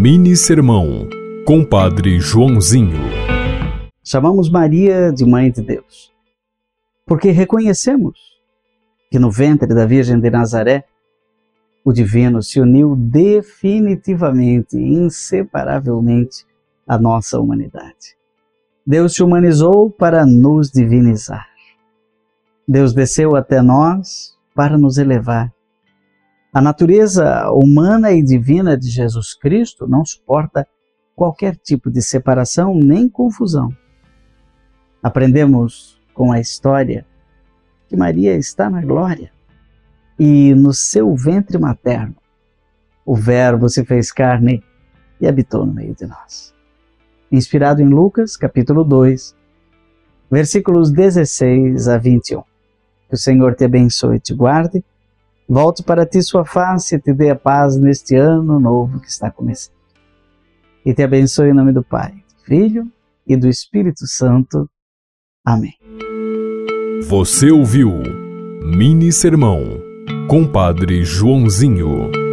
Mini Sermão, Compadre Joãozinho. Chamamos Maria de Mãe de Deus, porque reconhecemos que no ventre da Virgem de Nazaré, o Divino se uniu definitivamente inseparavelmente à nossa humanidade. Deus se humanizou para nos divinizar. Deus desceu até nós para nos elevar a natureza humana e divina de Jesus Cristo não suporta qualquer tipo de separação nem confusão. Aprendemos com a história que Maria está na glória e no seu ventre materno o Verbo se fez carne e habitou no meio de nós. Inspirado em Lucas, capítulo 2, versículos 16 a 21. Que o Senhor te abençoe e te guarde Volte para ti sua face e te dê a paz neste ano novo que está começando. E te abençoe em nome do Pai, do Filho e do Espírito Santo. Amém. Você ouviu Mini Sermão, Compadre Joãozinho.